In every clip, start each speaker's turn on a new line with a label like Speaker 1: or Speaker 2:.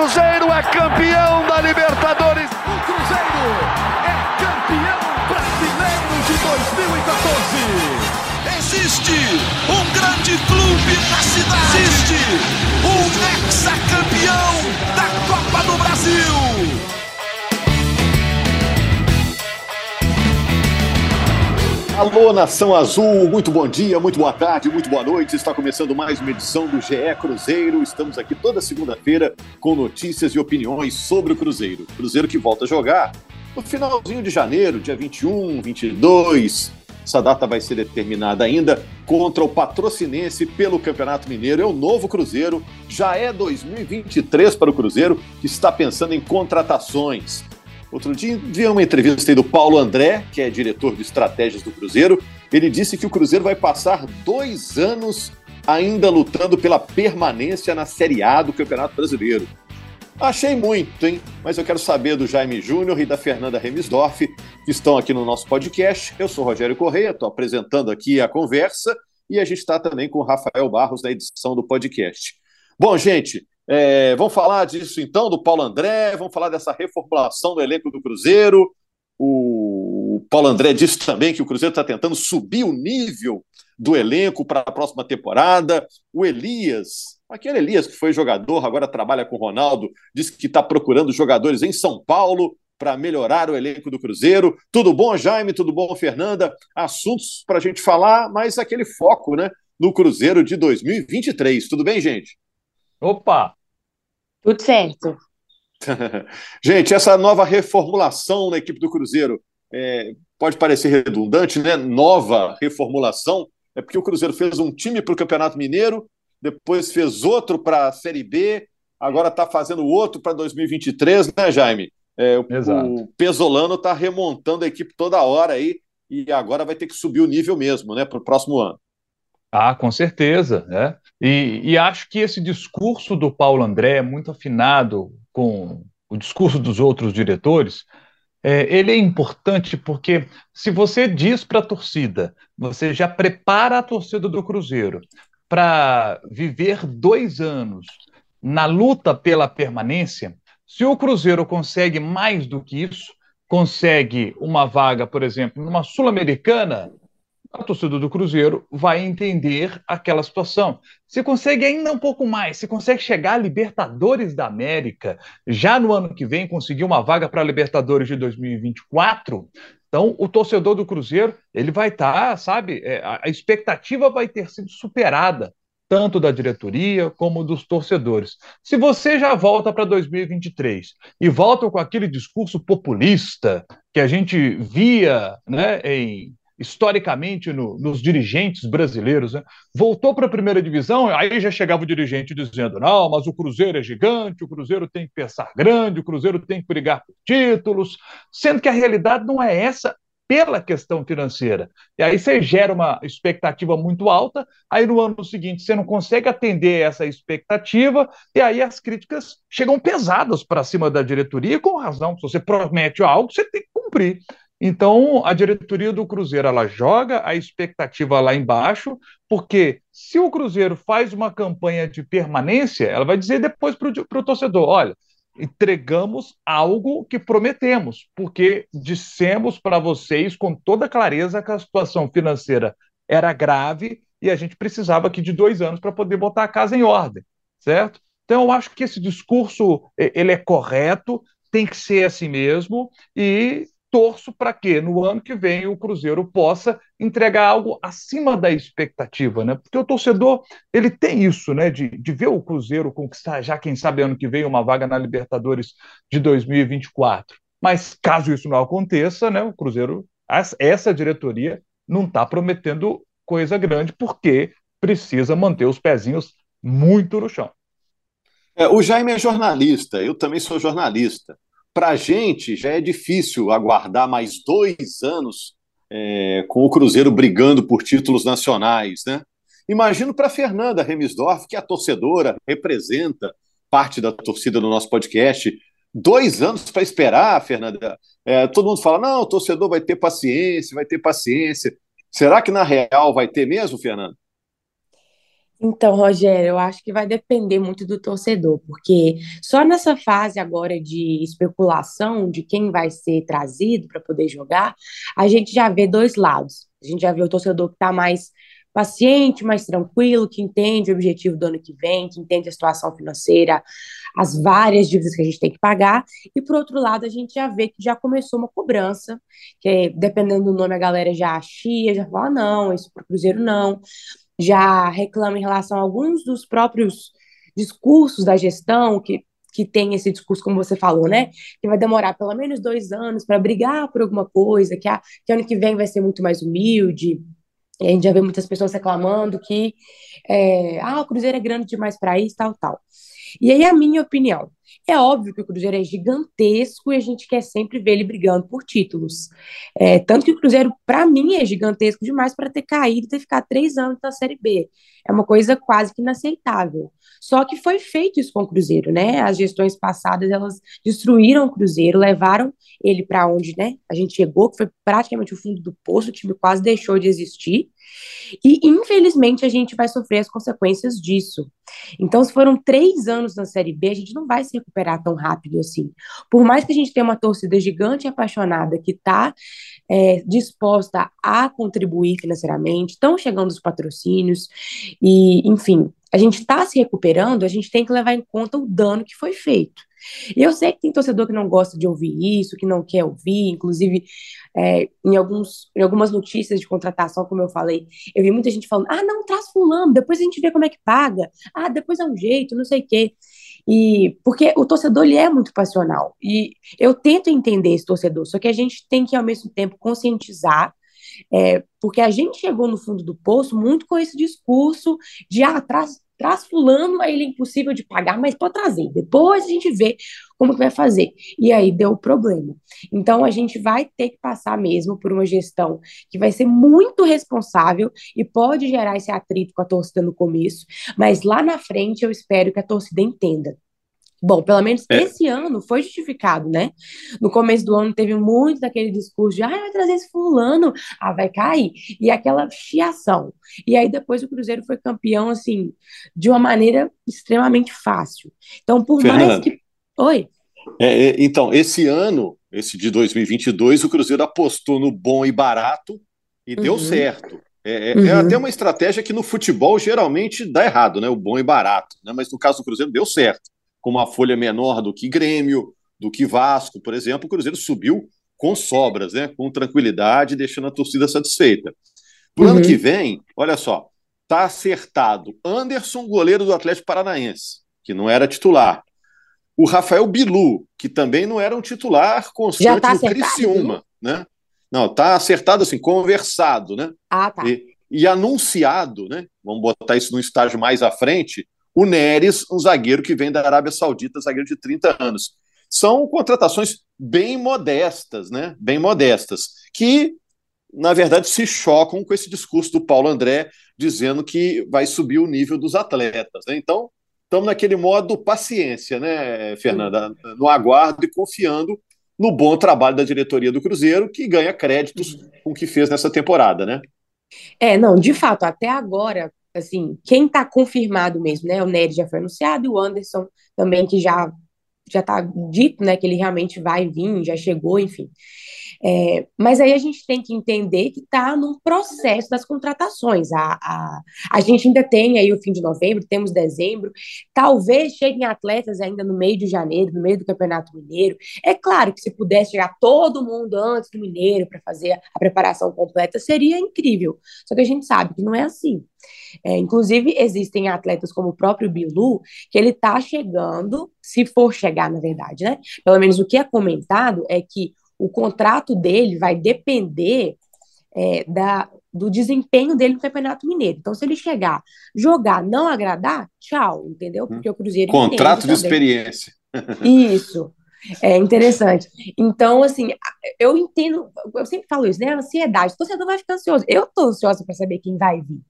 Speaker 1: Cruzeiro é campeão da Libertadores.
Speaker 2: O Cruzeiro é campeão brasileiro de 2014.
Speaker 3: Existe um grande clube na cidade. Existe um ex-campeão
Speaker 4: Alô, Nação Azul, muito bom dia, muito boa tarde, muito boa noite. Está começando mais uma edição do GE Cruzeiro. Estamos aqui toda segunda-feira com notícias e opiniões sobre o Cruzeiro. Cruzeiro que volta a jogar no finalzinho de janeiro, dia 21, 22. Essa data vai ser determinada ainda contra o Patrocinense pelo Campeonato Mineiro. É o novo Cruzeiro, já é 2023 para o Cruzeiro, que está pensando em contratações. Outro dia vi uma entrevista do Paulo André, que é diretor de estratégias do Cruzeiro. Ele disse que o Cruzeiro vai passar dois anos ainda lutando pela permanência na Série A do Campeonato Brasileiro. Achei muito, hein? Mas eu quero saber do Jaime Júnior e da Fernanda Remisdorf, que estão aqui no nosso podcast. Eu sou Rogério Correia, estou apresentando aqui a conversa e a gente está também com o Rafael Barros na edição do podcast. Bom, gente, é, vamos falar disso então, do Paulo André, vamos falar dessa reformulação do elenco do Cruzeiro. O Paulo André disse também que o Cruzeiro está tentando subir o nível do elenco para a próxima temporada. O Elias, aquele Elias que foi jogador, agora trabalha com o Ronaldo, disse que está procurando jogadores em São Paulo para melhorar o elenco do Cruzeiro. Tudo bom, Jaime? Tudo bom, Fernanda? Assuntos para a gente falar, mas aquele foco né, no Cruzeiro de 2023. Tudo bem, gente?
Speaker 5: Opa!
Speaker 6: Tudo certo.
Speaker 4: Gente, essa nova reformulação na equipe do Cruzeiro é, pode parecer redundante, né? Nova reformulação. É porque o Cruzeiro fez um time para o Campeonato Mineiro, depois fez outro para a Série B, agora está fazendo outro para 2023, né, Jaime? É, o, o Pesolano está remontando a equipe toda hora aí e agora vai ter que subir o nível mesmo, né, para o próximo ano.
Speaker 5: Ah, com certeza, né? E, e, acho que esse discurso do Paulo André é muito afinado com o discurso dos outros diretores. É, ele é importante porque se você diz para a torcida, você já prepara a torcida do Cruzeiro para viver dois anos na luta pela permanência, se o Cruzeiro consegue mais do que isso, consegue uma vaga, por exemplo, numa Sul-Americana, a torcida do Cruzeiro vai entender aquela situação. Se consegue ainda um pouco mais, se consegue chegar a Libertadores da América, já no ano que vem conseguir uma vaga para a Libertadores de 2024, então o torcedor do Cruzeiro ele vai estar, tá, sabe, é, a expectativa vai ter sido superada tanto da diretoria como dos torcedores. Se você já volta para 2023 e volta com aquele discurso populista que a gente via né, em historicamente no, nos dirigentes brasileiros, né? voltou para a primeira divisão, aí já chegava o dirigente dizendo: não, mas o Cruzeiro é gigante, o Cruzeiro tem que pensar grande, o Cruzeiro tem que brigar por títulos, sendo que a realidade não é essa pela questão financeira. E aí você gera uma expectativa muito alta, aí no ano seguinte você não consegue atender essa expectativa, e aí as críticas chegam pesadas para cima da diretoria, com razão. Se você promete algo, você tem que cumprir. Então, a diretoria do Cruzeiro ela joga a expectativa lá embaixo, porque se o Cruzeiro faz uma campanha de permanência, ela vai dizer depois para o torcedor: olha, entregamos algo que prometemos, porque dissemos para vocês com toda clareza que a situação financeira era grave e a gente precisava aqui de dois anos para poder botar a casa em ordem, certo? Então, eu acho que esse discurso ele é correto, tem que ser assim mesmo, e torço para que no ano que vem o Cruzeiro possa entregar algo acima da expectativa, né? Porque o torcedor ele tem isso, né? De, de ver o Cruzeiro conquistar já, quem sabe, ano que vem, uma vaga na Libertadores de 2024. Mas caso isso não aconteça, né? O Cruzeiro, essa diretoria não está prometendo coisa grande porque precisa manter os pezinhos muito no chão.
Speaker 4: É, o Jaime é jornalista, eu também sou jornalista para a gente já é difícil aguardar mais dois anos é, com o Cruzeiro brigando por títulos nacionais, né? Imagino para Fernanda Remisdorf, que é a torcedora, representa parte da torcida no nosso podcast. Dois anos para esperar, Fernanda. É, todo mundo fala: não, o torcedor vai ter paciência, vai ter paciência. Será que na real vai ter mesmo, Fernanda?
Speaker 6: Então, Rogério, eu acho que vai depender muito do torcedor, porque só nessa fase agora de especulação de quem vai ser trazido para poder jogar, a gente já vê dois lados. A gente já vê o torcedor que está mais paciente, mais tranquilo, que entende o objetivo do ano que vem, que entende a situação financeira, as várias dívidas que a gente tem que pagar, e por outro lado, a gente já vê que já começou uma cobrança, que dependendo do nome a galera já achia, já fala, ah, não, isso para o Cruzeiro não, já reclama em relação a alguns dos próprios discursos da gestão, que, que tem esse discurso, como você falou, né? Que vai demorar pelo menos dois anos para brigar por alguma coisa, que, a, que ano que vem vai ser muito mais humilde. E a gente já vê muitas pessoas reclamando que é, ah, o Cruzeiro é grande demais para isso, tal, tal. E aí, a minha opinião. É óbvio que o Cruzeiro é gigantesco e a gente quer sempre ver ele brigando por títulos. É, tanto que o Cruzeiro, para mim, é gigantesco demais para ter caído e ter ficado três anos na Série B. É uma coisa quase que inaceitável. Só que foi feito isso com o Cruzeiro, né? As gestões passadas, elas destruíram o Cruzeiro, levaram ele para onde, né? A gente chegou, que foi praticamente o fundo do poço, o time quase deixou de existir. E, infelizmente, a gente vai sofrer as consequências disso. Então, se foram três anos na Série B, a gente não vai se recuperar tão rápido assim. Por mais que a gente tenha uma torcida gigante e apaixonada que está é, disposta a contribuir financeiramente, estão chegando os patrocínios, e, enfim, a gente está se recuperando, a gente tem que levar em conta o dano que foi feito. E eu sei que tem torcedor que não gosta de ouvir isso, que não quer ouvir, inclusive é, em, alguns, em algumas notícias de contratação, como eu falei, eu vi muita gente falando: ah, não, traz fulano, depois a gente vê como é que paga, ah, depois é um jeito, não sei o quê. E porque o torcedor ele é muito passional. E eu tento entender esse torcedor, só que a gente tem que, ao mesmo tempo, conscientizar é, porque a gente chegou no fundo do poço muito com esse discurso de ah, traz, traz fulano, aí ele é impossível de pagar, mas pode trazer. Depois a gente vê como que vai fazer. E aí deu problema. Então a gente vai ter que passar mesmo por uma gestão que vai ser muito responsável e pode gerar esse atrito com a torcida no começo, mas lá na frente eu espero que a torcida entenda Bom, pelo menos é. esse ano foi justificado, né? No começo do ano teve muito daquele discurso de, ah, vai trazer esse fulano, ah, vai cair. E aquela chiação. E aí depois o Cruzeiro foi campeão, assim, de uma maneira extremamente fácil. Então, por Fernanda, mais que... Oi?
Speaker 4: É, é, então, esse ano, esse de 2022, o Cruzeiro apostou no bom e barato e uhum. deu certo. É, é, é uhum. é, até uma estratégia que no futebol geralmente dá errado, né? O bom e barato. Né? Mas no caso do Cruzeiro deu certo com uma folha menor do que Grêmio, do que Vasco, por exemplo, o Cruzeiro subiu com sobras, né? com tranquilidade, deixando a torcida satisfeita. Para o uhum. ano que vem, olha só, tá acertado Anderson, goleiro do Atlético Paranaense, que não era titular. O Rafael Bilu, que também não era um titular constante tá do Criciúma, né? Não, tá acertado assim, conversado, né?
Speaker 6: Ah, tá.
Speaker 4: E, e anunciado, né? Vamos botar isso num estágio mais à frente, o Neres, um zagueiro que vem da Arábia Saudita, zagueiro de 30 anos. São contratações bem modestas, né? Bem modestas, que, na verdade, se chocam com esse discurso do Paulo André dizendo que vai subir o nível dos atletas. Né? Então, estamos naquele modo paciência, né, Fernanda? No aguardo e confiando no bom trabalho da diretoria do Cruzeiro, que ganha créditos com o que fez nessa temporada, né?
Speaker 6: É, não, de fato, até agora, assim, quem está confirmado mesmo, né? O Nery já foi anunciado o Anderson também, que já já está dito, né, que ele realmente vai vir, já chegou, enfim. É, mas aí a gente tem que entender que está num processo das contratações. A, a, a gente ainda tem aí o fim de novembro, temos dezembro, talvez cheguem atletas ainda no meio de janeiro, no meio do Campeonato Mineiro. É claro que se pudesse chegar todo mundo antes do Mineiro para fazer a preparação completa, seria incrível. Só que a gente sabe que não é assim. É, inclusive, existem atletas como o próprio Bilu, que ele está chegando, se for chegar, na verdade, né? Pelo menos o que é comentado é que o contrato dele vai depender é, da, do desempenho dele no Campeonato Mineiro. Então, se ele chegar, jogar, não agradar, tchau, entendeu? Porque o Cruzeiro.
Speaker 4: Contrato de experiência.
Speaker 6: Isso. É interessante. Então, assim, eu entendo, eu sempre falo isso, né? A ansiedade. O torcedor vai ficar ansioso. Eu tô ansiosa para saber quem vai vir.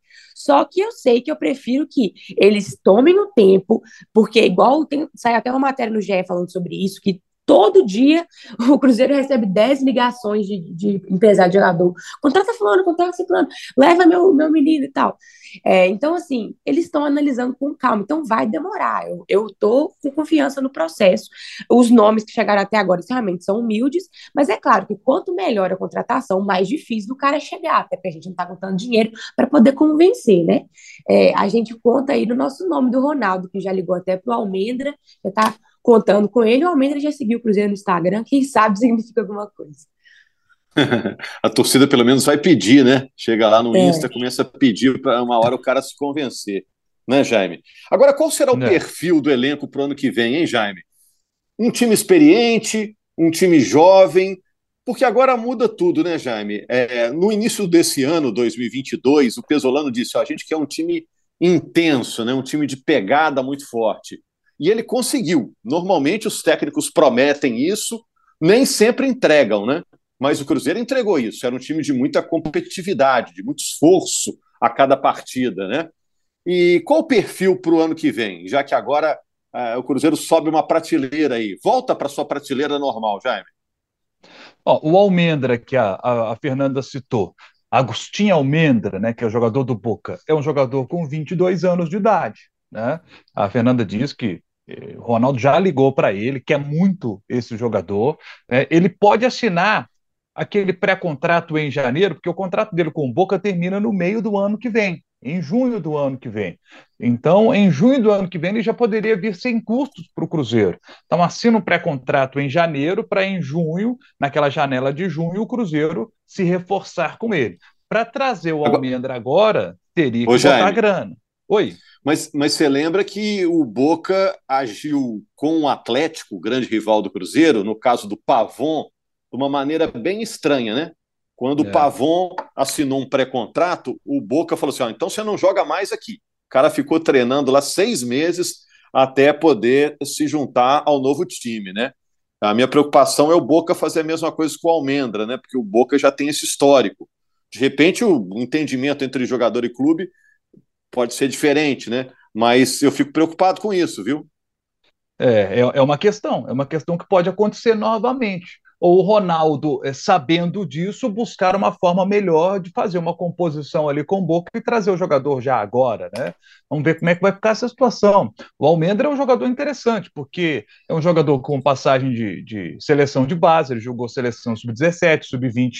Speaker 6: Só que eu sei que eu prefiro que eles tomem o tempo, porque igual tem, sai até uma matéria no GE falando sobre isso, que todo dia o Cruzeiro recebe 10 ligações de, de empresário de jogador. Contrata fulano, contrata fulano, leva meu, meu menino e tal. É, então, assim, eles estão analisando com calma, então vai demorar. Eu estou com confiança no processo. Os nomes que chegaram até agora realmente são humildes, mas é claro que quanto melhor a contratação, mais difícil do cara chegar, até porque a gente não está contando dinheiro para poder convencer, né? É, a gente conta aí no nosso nome do Ronaldo, que já ligou até para o Almendra, já está contando com ele. O Almendra já seguiu o Cruzeiro no Instagram, quem sabe significa alguma coisa.
Speaker 4: a torcida pelo menos vai pedir, né? Chega lá no é. Insta, começa a pedir para uma hora o cara se convencer, né, Jaime? Agora, qual será o é. perfil do elenco para o ano que vem, hein, Jaime? Um time experiente, um time jovem, porque agora muda tudo, né, Jaime? É, no início desse ano, 2022, o Pesolano disse: ó, a gente quer um time intenso, né? um time de pegada muito forte. E ele conseguiu. Normalmente os técnicos prometem isso, nem sempre entregam, né? Mas o Cruzeiro entregou isso. Era um time de muita competitividade, de muito esforço a cada partida, né? E qual o perfil para o ano que vem? Já que agora uh, o Cruzeiro sobe uma prateleira aí. Volta para sua prateleira normal, Jaime.
Speaker 5: o Almendra, que a, a, a, Fernanda citou, Agostinho Almendra, né, que é o jogador do Boca, é um jogador com 22 anos de idade. Né? A Fernanda diz que eh, Ronaldo já ligou para ele, quer muito esse jogador. Né? Ele pode assinar aquele pré-contrato em janeiro, porque o contrato dele com o Boca termina no meio do ano que vem, em junho do ano que vem. Então, em junho do ano que vem, ele já poderia vir sem custos para o Cruzeiro. Então, assina um pré-contrato em janeiro para em junho, naquela janela de junho, o Cruzeiro se reforçar com ele. Para trazer o Almendra agora, teria que Ô, botar Jaime, grana. Oi.
Speaker 4: Mas, mas você lembra que o Boca agiu com o Atlético, o grande rival do Cruzeiro, no caso do Pavon, de uma maneira bem estranha, né? Quando é. o Pavon assinou um pré-contrato, o Boca falou assim: então você não joga mais aqui. O cara ficou treinando lá seis meses até poder se juntar ao novo time, né? A minha preocupação é o Boca fazer a mesma coisa com o Almendra, né? Porque o Boca já tem esse histórico. De repente, o entendimento entre jogador e clube pode ser diferente, né? Mas eu fico preocupado com isso, viu?
Speaker 5: É, é, é uma questão, é uma questão que pode acontecer novamente ou o Ronaldo, eh, sabendo disso, buscar uma forma melhor de fazer uma composição ali com o Boca e trazer o jogador já agora, né? Vamos ver como é que vai ficar essa situação. O Almendra é um jogador interessante, porque é um jogador com passagem de, de seleção de base, ele jogou seleção sub-17, sub-20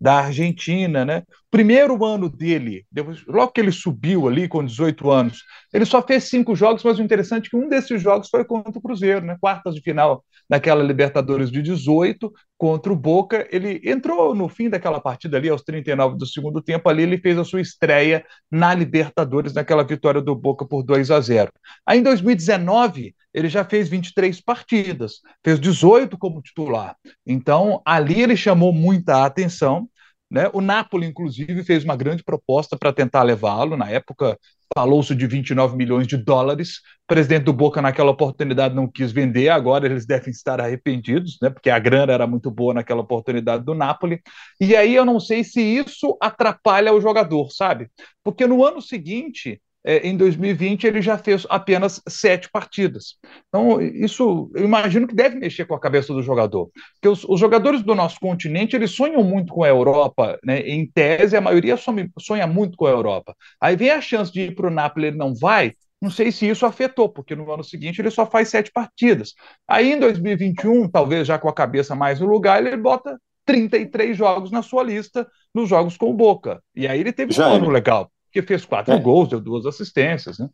Speaker 5: da Argentina, né? Primeiro ano dele, depois, logo que ele subiu ali com 18 anos, ele só fez cinco jogos, mas o interessante é que um desses jogos foi contra o Cruzeiro, né? Quartas de final naquela Libertadores de 18, contra o Boca. Ele entrou no fim daquela partida ali, aos 39 do segundo tempo, ali ele fez a sua estreia na Libertadores, naquela vitória do Boca por 2 a 0. Aí em 2019, ele já fez 23 partidas, fez 18 como titular. Então, ali ele chamou muita atenção. Né? O Napoli, inclusive, fez uma grande proposta para tentar levá-lo. Na época, falou-se de 29 milhões de dólares. O presidente do Boca, naquela oportunidade, não quis vender. Agora eles devem estar arrependidos, né? porque a grana era muito boa naquela oportunidade do Napoli. E aí eu não sei se isso atrapalha o jogador, sabe? Porque no ano seguinte é, em 2020 ele já fez apenas sete partidas. Então, isso eu imagino que deve mexer com a cabeça do jogador. Porque os, os jogadores do nosso continente eles sonham muito com a Europa, né? em tese, a maioria sonha, sonha muito com a Europa. Aí vem a chance de ir para o Napoli, ele não vai. Não sei se isso afetou, porque no ano seguinte ele só faz sete partidas. Aí em 2021, talvez já com a cabeça mais no lugar, ele bota 33 jogos na sua lista nos jogos com o Boca. E aí ele teve já um ano legal que fez quatro é. gols, deu duas assistências, né?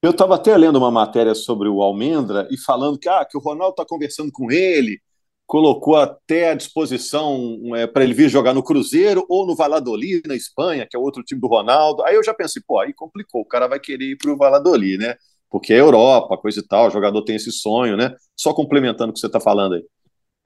Speaker 4: Eu estava até lendo uma matéria sobre o Almendra e falando que, ah, que o Ronaldo está conversando com ele, colocou até à disposição é, para ele vir jogar no Cruzeiro ou no Valladolid, na Espanha, que é outro time do Ronaldo. Aí eu já pensei, pô, aí complicou, o cara vai querer ir para o Valladolid, né? Porque é Europa, coisa e tal, o jogador tem esse sonho, né? Só complementando o que você está falando aí.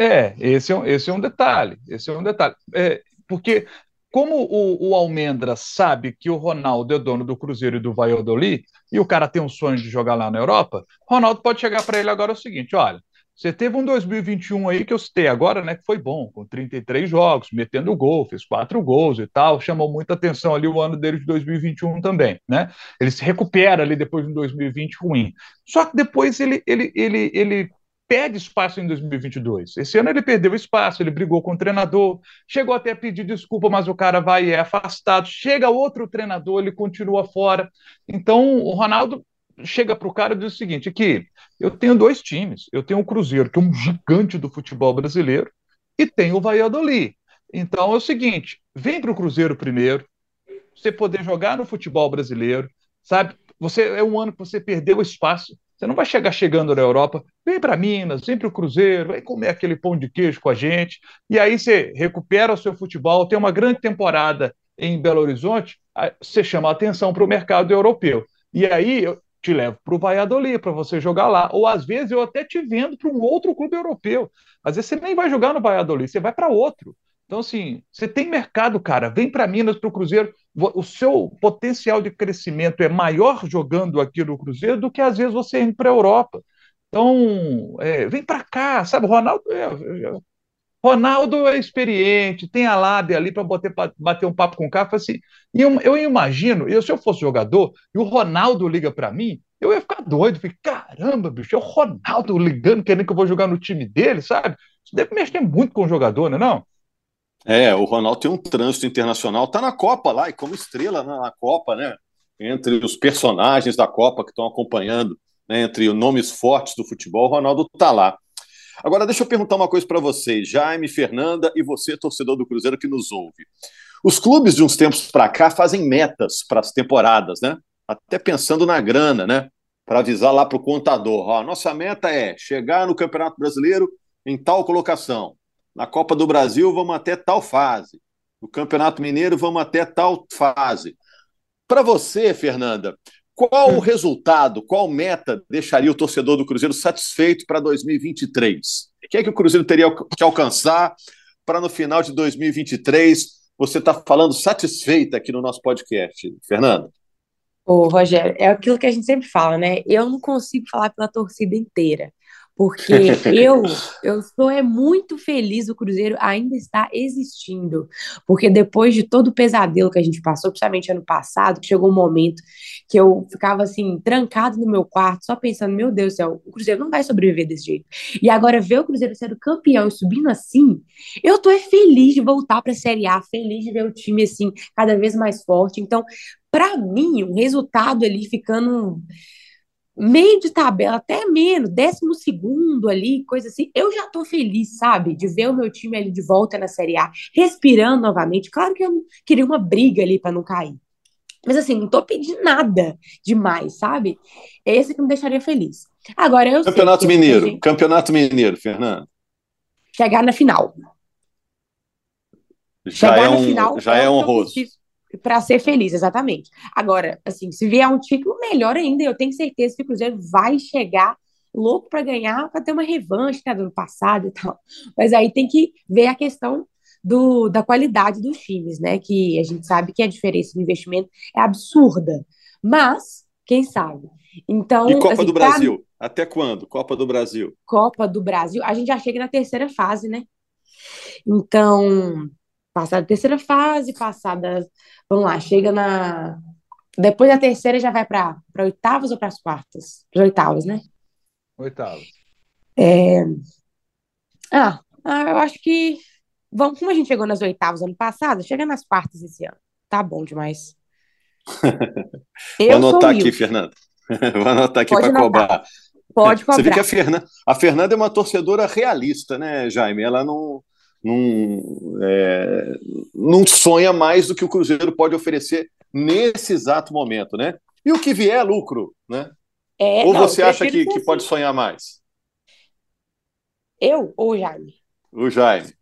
Speaker 5: É, esse é, um, esse é um detalhe, esse é um detalhe. É, porque como o, o, Almendra sabe que o Ronaldo é dono do Cruzeiro e do Valladolid, e o cara tem um sonho de jogar lá na Europa, Ronaldo pode chegar para ele agora o seguinte: olha, você teve um 2021 aí que eu citei agora, né, que foi bom, com 33 jogos, metendo gol, fez quatro gols e tal, chamou muita atenção ali o ano dele de 2021 também, né? Ele se recupera ali depois de um 2020 ruim. Só que depois ele, ele, ele, ele perde espaço em 2022. Esse ano ele perdeu espaço, ele brigou com o treinador, chegou até a pedir desculpa, mas o cara vai e é afastado. Chega outro treinador, ele continua fora. Então, o Ronaldo chega para o cara e diz o seguinte: aqui, eu tenho dois times. Eu tenho o Cruzeiro, que é um gigante do futebol brasileiro, e tenho o Valladolid. Então é o seguinte: vem para o Cruzeiro primeiro, você poder jogar no futebol brasileiro, sabe? Você é um ano que você perdeu espaço. Você não vai chegar chegando na Europa, vem para Minas, vem para o Cruzeiro, vem comer aquele pão de queijo com a gente, e aí você recupera o seu futebol, tem uma grande temporada em Belo Horizonte, você chama a atenção para o mercado europeu. E aí eu te levo para o Valladolid para você jogar lá, ou às vezes eu até te vendo para um outro clube europeu. Às vezes você nem vai jogar no Valladolid, você vai para outro. Então, assim, você tem mercado, cara. Vem para Minas, para o Cruzeiro. O seu potencial de crescimento é maior jogando aqui no Cruzeiro do que às vezes você ir para a Europa. Então, é, vem para cá, sabe? Ronaldo é, é, Ronaldo é experiente, tem a lábia ali para bater um papo com o cara. Assim, e eu, eu imagino, eu, se eu fosse jogador e o Ronaldo liga para mim, eu ia ficar doido. Falei, caramba, bicho, é o Ronaldo ligando, querendo que eu vou jogar no time dele, sabe? Isso deve mexer muito com o jogador, não é? Não?
Speaker 4: É, o Ronaldo tem um trânsito internacional, tá na Copa lá, e como estrela na Copa, né? Entre os personagens da Copa que estão acompanhando, né, entre nomes fortes do futebol, o Ronaldo tá lá. Agora, deixa eu perguntar uma coisa para vocês, Jaime, Fernanda e você, torcedor do Cruzeiro que nos ouve. Os clubes de uns tempos para cá fazem metas para as temporadas, né? Até pensando na grana, né? Para avisar lá para o contador: ó, nossa meta é chegar no Campeonato Brasileiro em tal colocação. Na Copa do Brasil, vamos até tal fase. No Campeonato Mineiro, vamos até tal fase. Para você, Fernanda, qual o resultado, qual meta deixaria o torcedor do Cruzeiro satisfeito para 2023? O que é que o Cruzeiro teria que alcançar para no final de 2023 você estar tá falando satisfeita aqui no nosso podcast, Fernanda?
Speaker 6: Ô, Rogério, é aquilo que a gente sempre fala, né? Eu não consigo falar pela torcida inteira. Porque eu, eu estou é muito feliz o Cruzeiro ainda está existindo. Porque depois de todo o pesadelo que a gente passou, principalmente ano passado, que chegou um momento que eu ficava assim, trancado no meu quarto, só pensando, meu Deus do céu, o Cruzeiro não vai sobreviver desse jeito. E agora ver o Cruzeiro sendo campeão e subindo assim, eu tô é feliz de voltar para a Série A, feliz de ver o time assim, cada vez mais forte. Então, para mim, o resultado ali ficando meio de tabela, até menos, décimo segundo ali, coisa assim, eu já tô feliz, sabe? De ver o meu time ali de volta na Série A, respirando novamente. Claro que eu queria uma briga ali para não cair. Mas assim, não tô pedindo nada demais, sabe? É esse que me deixaria feliz. Agora eu
Speaker 4: Campeonato Mineiro, gente... Campeonato Mineiro, Fernando.
Speaker 6: Chegar na final.
Speaker 4: Já Chegar é um, final, já é honroso
Speaker 6: para ser feliz, exatamente. Agora, assim, se vier um título, melhor ainda. Eu tenho certeza que o Cruzeiro vai chegar louco para ganhar, para ter uma revanche né, do ano passado e tal. Mas aí tem que ver a questão do, da qualidade dos times, né? Que a gente sabe que a diferença de investimento é absurda. Mas, quem sabe? Então,
Speaker 4: e Copa assim, do Brasil? Até quando? Copa do Brasil?
Speaker 6: Copa do Brasil. A gente já chega na terceira fase, né? Então, passada a terceira fase, passada Vamos lá, chega na. Depois da terceira já vai para oitavas ou para as quartas? Para oitavas, né?
Speaker 5: Oitavas.
Speaker 6: É... Ah, ah, eu acho que. Vamos, como a gente chegou nas oitavas ano passado, chega nas quartas esse ano. Tá bom demais.
Speaker 4: Vou anotar aqui, Fernanda. Vou anotar aqui para cobrar.
Speaker 6: Pode cobrar. Você vê
Speaker 4: que a Fernanda, a Fernanda é uma torcedora realista, né, Jaime? Ela não, não, é, não sonha mais do que o Cruzeiro pode oferecer nesse exato momento, né? E o que vier é lucro, né? É, ou não, você acha que, que pode sonhar mais?
Speaker 6: Eu ou o Jaime?
Speaker 4: O Jaime.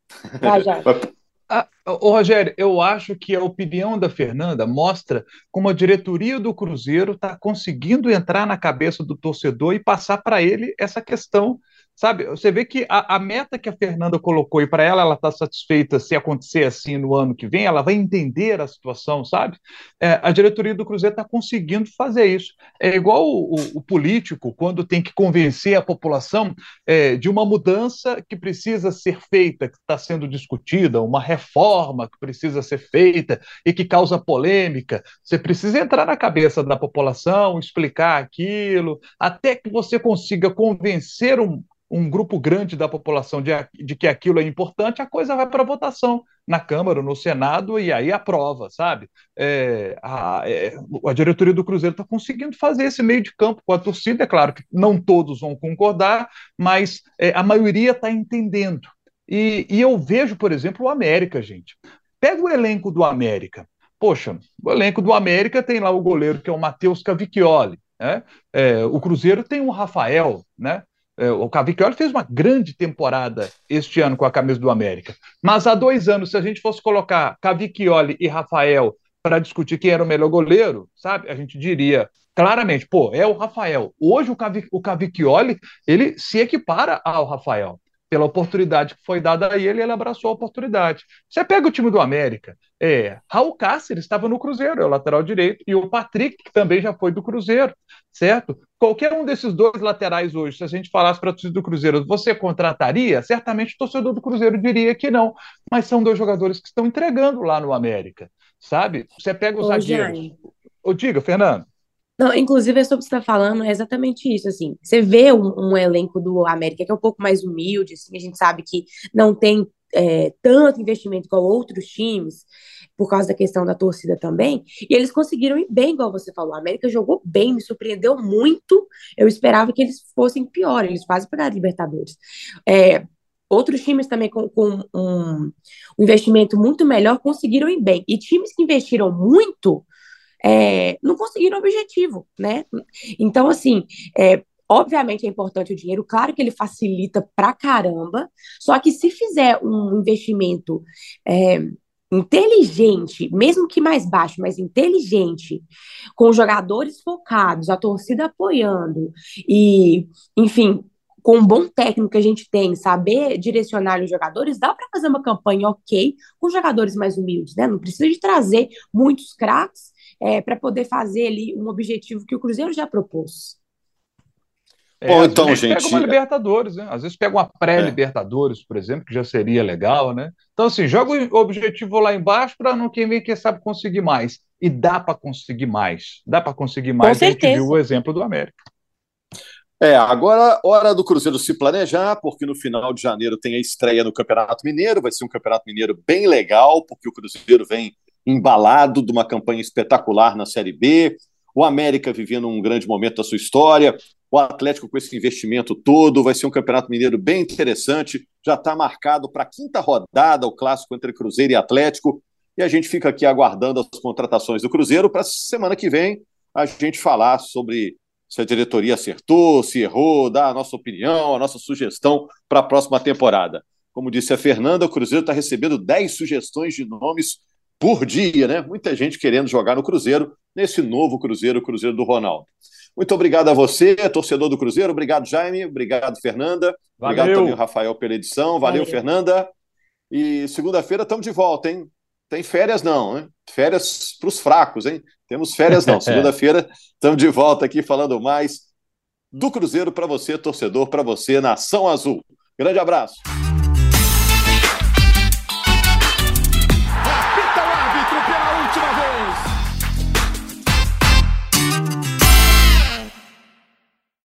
Speaker 6: Vai, Jaime.
Speaker 5: Ah, ô, Rogério, eu acho que a opinião da Fernanda mostra como a diretoria do Cruzeiro está conseguindo entrar na cabeça do torcedor e passar para ele essa questão Sabe, você vê que a, a meta que a Fernanda colocou, e para ela, ela está satisfeita se acontecer assim no ano que vem, ela vai entender a situação, sabe? É, a diretoria do Cruzeiro está conseguindo fazer isso. É igual o, o, o, político, quando tem que convencer a população é, de uma mudança que precisa ser feita, que está sendo discutida, uma reforma que precisa ser feita e que causa polêmica. Você precisa entrar na cabeça da população, explicar aquilo, até que você consiga convencer um um grupo grande da população de, de que aquilo é importante, a coisa vai para votação na Câmara, no Senado, e aí aprova, sabe? É, a, é, a diretoria do Cruzeiro está conseguindo fazer esse meio de campo com a torcida, é claro que não todos vão concordar, mas é, a maioria está entendendo. E, e eu vejo, por exemplo, o América, gente. Pega o elenco do América. Poxa, o elenco do América tem lá o goleiro que é o Matheus Cavicchioli, né? É, o Cruzeiro tem o Rafael, né? É, o Cavicchioli fez uma grande temporada este ano com a camisa do América. Mas há dois anos, se a gente fosse colocar Cavicchioli e Rafael para discutir quem era o melhor goleiro, sabe? A gente diria claramente, pô, é o Rafael. Hoje o, Cavic, o Cavicchioli, ele se equipara ao Rafael pela oportunidade que foi dada a ele, ele abraçou a oportunidade. Você pega o time do América, é, Raul Cáceres estava no Cruzeiro, é o lateral direito, e o Patrick, que também já foi do Cruzeiro, certo? Qualquer um desses dois laterais hoje, se a gente falasse para a torcida do Cruzeiro, você contrataria? Certamente o torcedor do Cruzeiro diria que não, mas são dois jogadores que estão entregando lá no América, sabe? Você pega os zagueiros. Ô, diga, Fernando.
Speaker 6: Não, inclusive, é sobre o que você está falando, é exatamente isso, assim, você vê um, um, elenco do América que é um pouco mais humilde, assim, a gente sabe que não tem é, tanto investimento igual outros times, por causa da questão da torcida também, e eles conseguiram ir bem, igual você falou, a América jogou bem, me surpreendeu muito, eu esperava que eles fossem pior, eles quase pegaram Libertadores. É, outros times também com, com um, um investimento muito melhor conseguiram ir bem, e times que investiram muito é, não conseguiram o objetivo, né? Então, assim, é, obviamente é importante o dinheiro, claro que ele facilita pra caramba, só que se fizer um investimento é, inteligente, mesmo que mais baixo, mas inteligente, com jogadores focados, a torcida apoiando e, enfim, com um bom técnico que a gente tem, saber direcionar os jogadores, dá para fazer uma campanha ok com jogadores mais humildes, né? Não precisa de trazer muitos craques é, para poder fazer ali um objetivo que o Cruzeiro já propôs.
Speaker 5: É, Bom, então, gente. Pega uma Libertadores, né? Às vezes pega uma pré-Libertadores, por exemplo, que já seria legal, né? Então, assim, joga o objetivo lá embaixo para não quem vem, quem sabe, conseguir mais. E dá para conseguir mais. Dá para conseguir mais.
Speaker 6: Com certeza. A gente
Speaker 5: viu o exemplo do América.
Speaker 4: É, agora hora do Cruzeiro se planejar, porque no final de janeiro tem a estreia no Campeonato Mineiro, vai ser um Campeonato Mineiro bem legal, porque o Cruzeiro vem embalado de uma campanha espetacular na Série B, o América vivendo um grande momento da sua história, o Atlético com esse investimento todo, vai ser um Campeonato Mineiro bem interessante, já está marcado para a quinta rodada o clássico entre Cruzeiro e Atlético, e a gente fica aqui aguardando as contratações do Cruzeiro para semana que vem a gente falar sobre se a diretoria acertou, se errou, dar a nossa opinião, a nossa sugestão para a próxima temporada. Como disse a Fernanda, o Cruzeiro está recebendo 10 sugestões de nomes por dia, né? Muita gente querendo jogar no Cruzeiro, nesse novo Cruzeiro, o Cruzeiro do Ronaldo. Muito obrigado a você, torcedor do Cruzeiro. Obrigado, Jaime. Obrigado, Fernanda.
Speaker 5: Valeu.
Speaker 4: Obrigado também, Rafael, pela edição. Valeu, Valeu. Fernanda. E segunda-feira estamos de volta, hein? Tem férias não, né? Férias para os fracos, hein? Temos férias não. Segunda-feira estamos de volta aqui falando mais do Cruzeiro para você, torcedor, para você, Nação Azul. Grande abraço.